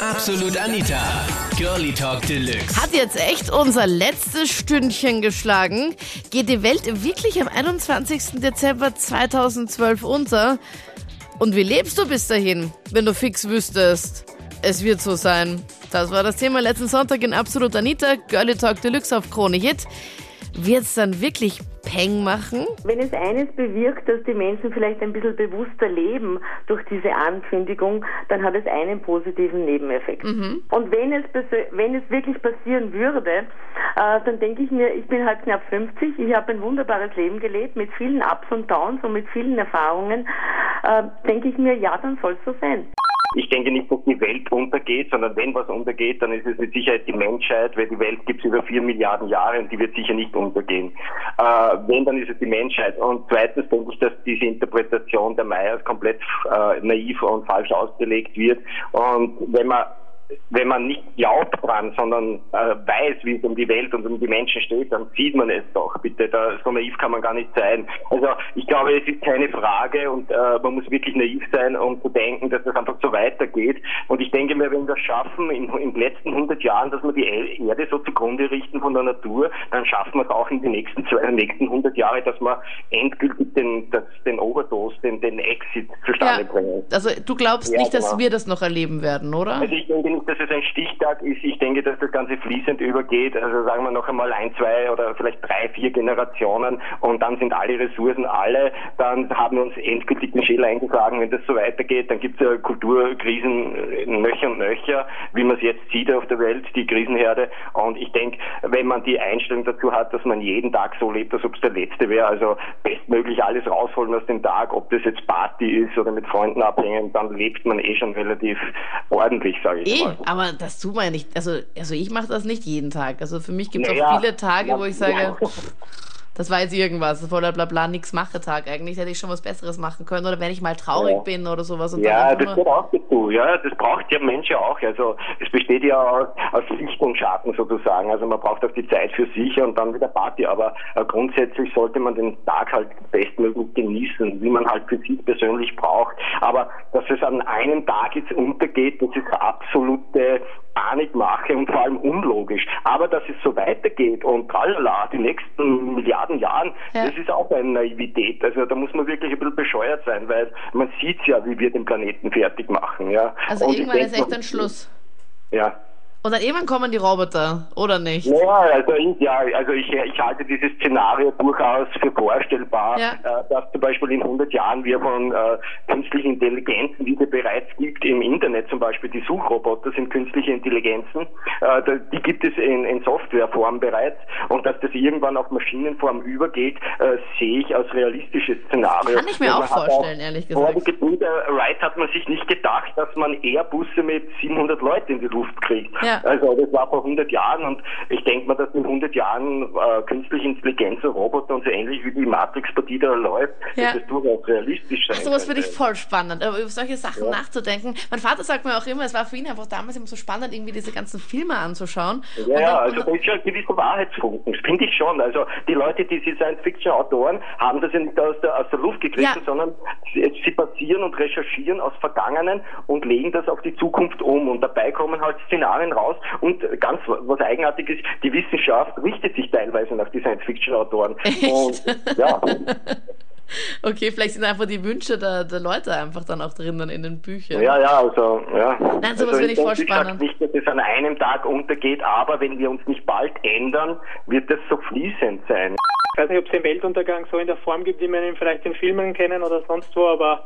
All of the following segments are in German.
Absolut Anita. Girlie Talk Deluxe. Hat jetzt echt unser letztes Stündchen geschlagen. Geht die Welt wirklich am 21. Dezember 2012 unter? Und wie lebst du bis dahin, wenn du fix wüsstest? Es wird so sein. Das war das Thema letzten Sonntag in Absolut Anita. Girlie Talk Deluxe auf Krone Hit. Wird's dann wirklich Peng machen? Wenn es eines bewirkt, dass die Menschen vielleicht ein bisschen bewusster leben durch diese Ankündigung, dann hat es einen positiven Nebeneffekt. Mhm. Und wenn es, wenn es wirklich passieren würde, äh, dann denke ich mir, ich bin halt knapp 50, ich habe ein wunderbares Leben gelebt mit vielen Ups und Downs und mit vielen Erfahrungen, äh, denke ich mir, ja, dann soll es so sein. Ich denke nicht, dass die Welt untergeht, sondern wenn was untergeht, dann ist es mit Sicherheit die Menschheit, weil die Welt gibt es über vier Milliarden Jahre und die wird sicher nicht untergehen. Äh, wenn, dann ist es die Menschheit. Und zweitens denke ich, dass diese Interpretation der Meyers komplett äh, naiv und falsch ausgelegt wird. Und wenn man wenn man nicht glaubt dran, sondern äh, weiß, wie es um die Welt und um die Menschen steht, dann sieht man es doch. Bitte, da, so naiv kann man gar nicht sein. Also ich glaube, es ist keine Frage und äh, man muss wirklich naiv sein, um zu denken, dass das einfach so weitergeht. Und ich denke mir, wenn wir es schaffen, in, in den letzten 100 Jahren, dass wir die Erde so zugrunde richten von der Natur, dann schaffen wir es auch in den nächsten zwei, nächsten 100 Jahre, dass wir endgültig den, das, den Overdose, den, den Exit zustande Ja. bringen. Also du glaubst Ja, nicht, dass genau. wir das noch erleben werden, oder? Also ich denke dass es ein Stichtag ist. Ich denke, dass das Ganze fließend übergeht. Also sagen wir noch einmal ein, zwei oder vielleicht drei, vier Generationen und dann sind alle Ressourcen alle. Dann haben wir uns endgültig den Schädel eingeschlagen. Wenn das so weitergeht, dann gibt es ja Kulturkrisen nöcher und nöcher, wie man es jetzt sieht auf der Welt, die Krisenherde. Und ich denke, wenn man die Einstellung dazu hat, dass man jeden Tag so lebt, als ob es der letzte wäre, also bestmöglich alles rausholen aus dem Tag, ob das jetzt Party ist oder mit Freunden abhängen, dann lebt man eh schon relativ ordentlich, sage ich Eh, aber das tut man ja nicht. Also, also ich mache das nicht jeden Tag. Also für mich gibt es Naja, auch viele Tage, wo ich sage, pff, das war jetzt irgendwas, voller Blabla, nix mache Tag. Eigentlich hätte ich schon was Besseres machen können. Oder wenn ich mal traurig Ja. bin oder sowas. Und Ja, das gehört auch dazu. Ja, das braucht Mensch ja auch. Also es besteht ja aus, aus Licht und Schatten sozusagen. Also man braucht auch die Zeit für sich und dann wieder Party. Aber äh, grundsätzlich sollte man den Tag halt bestmöglich genießen, wie man halt für sich persönlich braucht. Aber dass es an einem Tag jetzt untergeht, das ist absolute Panikmache und vor allem unlogisch. Aber dass es so weitergeht und tralala, die nächsten Milliarden Jahren, Ja. das ist auch eine Naivität. Also da muss man wirklich ein bisschen bescheuert sein, weil man sieht ja, wie wir den Planeten fertig machen. Ja. also Und irgendwann ist echt ein Schluss. Ja. Und dann irgendwann kommen die Roboter, oder nicht? Naja, also ja, also ich, ich halte dieses Szenario durchaus für vorstellbar, Ja. äh, dass zum Beispiel in 100 Jahren wir von äh, künstlichen Intelligenzen, die es bereits gibt im Internet, zum Beispiel die Suchroboter sind künstliche Intelligenzen, äh, da- die gibt es in, in Softwareform bereits und dass das irgendwann auf Maschinenform übergeht, äh, sehe ich als realistisches Szenario. Kann ich mir auch vorstellen, ehrlich Vor gesagt. dem Gebrüder Wright hat man sich nicht gedacht, dass man Airbusse mit 700 Leuten in die Luft kriegt. Ja. Also das war vor 100 Jahren und ich denke mal, dass in 100 Jahren äh, künstliche Intelligenz und Roboter und so ähnlich wie die Matrix-Partie da läuft, Ja. das durchaus realistisch sein Ach, sowas finde könnte. ich voll spannend, über solche Sachen nachzudenken. Mein Vater sagt mir auch immer, es war für ihn einfach damals immer so spannend, irgendwie diese ganzen Filme anzuschauen. Ja, ja, dann- also da ist schon ein gewisser Wahrheitsfunken, das finde ich schon. Also die Leute, diese Science-Fiction-Autoren, haben das ja nicht aus der, aus der Luft gegriffen, Ja. sondern sie, sie basieren und recherchieren aus Vergangenen und legen das auf die Zukunft um. Und dabei kommen halt Szenarien raus. Und ganz was eigenartig ist, die Wissenschaft richtet sich teilweise nach die Science-Fiction-Autoren. Und ja, Okay, vielleicht sind einfach die Wünsche der, der Leute einfach dann auch drinnen in den Büchern. Ja, ja, also, ja. Nein, sowas also finde ich voll wie gesagt, spannend. nicht, dass es an einem Tag untergeht, aber wenn wir uns nicht bald ändern, wird das so fließend sein. Ich weiß nicht, ob es den Weltuntergang so in der Form gibt, wie wir ihn vielleicht in Filmen kennen oder sonst wo, aber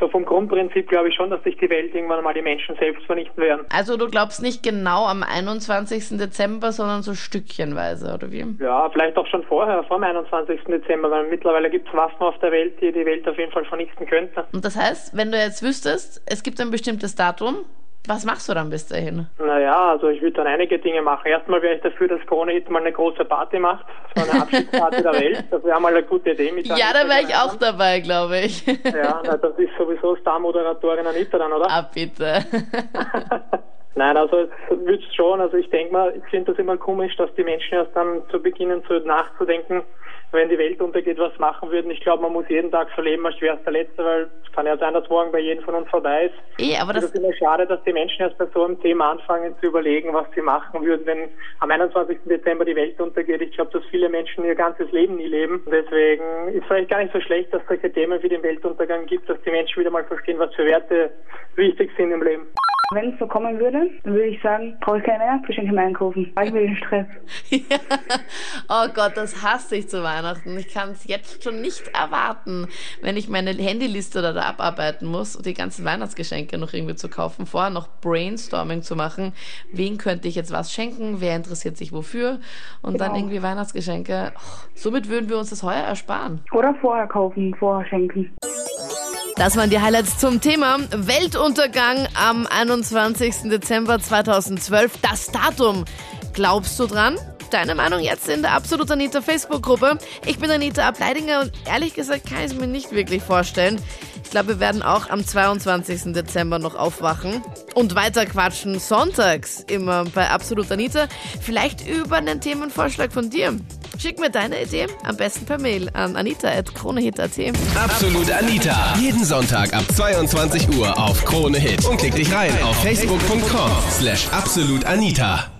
so vom Grundprinzip glaube ich schon, dass sich die Welt irgendwann mal die Menschen selbst vernichten werden. Also du glaubst nicht genau am 21. Dezember, sondern so stückchenweise, oder wie? Ja, vielleicht auch schon vorher, vor dem 21. Dezember, weil mittlerweile gibt es Waffen auf der Welt, die die Welt auf jeden Fall vernichten könnten. Und das heißt, wenn du jetzt wüsstest, es gibt ein bestimmtes Datum, was machst du dann bis dahin? Naja, also ich würde dann einige Dinge machen. Erstmal wäre ich dafür, dass Krone Hit mal eine große Party macht, so eine Abschiedsparty der Welt. Das wäre mal eine gute Idee. Mit der Ja, da wäre ich auch gemeinsam. dabei, glaube ich. Ja, na, das ist sowieso Star-Moderatorin Anita dann, oder? Ah, bitte. Nein, also es wird schon, also ich denke mal, ich finde das immer komisch, dass die Menschen erst dann zu beginnen zu nachzudenken, wenn die Welt untergeht, was machen würden. Ich glaube, man muss jeden Tag so leben, als wäre es der letzte, weil es kann ja sein, dass morgen bei jedem von uns vorbei ist. Eh, aber das, es ist immer schade, dass die Menschen erst bei so einem Thema anfangen zu überlegen, was sie machen würden, wenn am 21. Dezember die Welt untergeht. Ich glaube, dass viele Menschen ihr ganzes Leben nie leben. Deswegen ist es vielleicht gar nicht so schlecht, dass es solche Themen wie den Weltuntergang gibt, dass die Menschen wieder mal verstehen, was für Werte wichtig sind im Leben. Wenn es so kommen würde, dann würde ich sagen, brauche ich keine Weihnachtsgeschenke mehr einkaufen. Weil ich will den Stress. ja. Oh Gott, das hasse ich zu Weihnachten. Ich kann es jetzt schon nicht erwarten, wenn ich meine Handyliste da, da abarbeiten muss und die ganzen Weihnachtsgeschenke noch irgendwie zu kaufen, vorher noch Brainstorming zu machen. Wen könnte ich jetzt was schenken? Wer interessiert sich wofür? Und Genau. dann irgendwie Weihnachtsgeschenke. Oh, somit würden wir uns das heuer ersparen. Oder vorher kaufen, vorher schenken. Das waren die Highlights zum Thema Weltuntergang am 21. Dezember 2012. Das Datum. Glaubst du dran? Deine Meinung jetzt in der Absolut Anita Facebook-Gruppe. Ich bin Anita Ableidinger und ehrlich gesagt kann ich es mir nicht wirklich vorstellen. Ich glaube, wir werden auch am 22. Dezember noch aufwachen und weiter quatschen. Sonntags immer bei Absolut Anita. Vielleicht über einen Themenvorschlag von dir. Schick mir deine Idee am besten per Mail an anita.kronehit.at. Absolut Anita. Jeden Sonntag ab 22 Uhr auf Krone Hit. Und klick dich rein auf facebook.com slash absolutanita.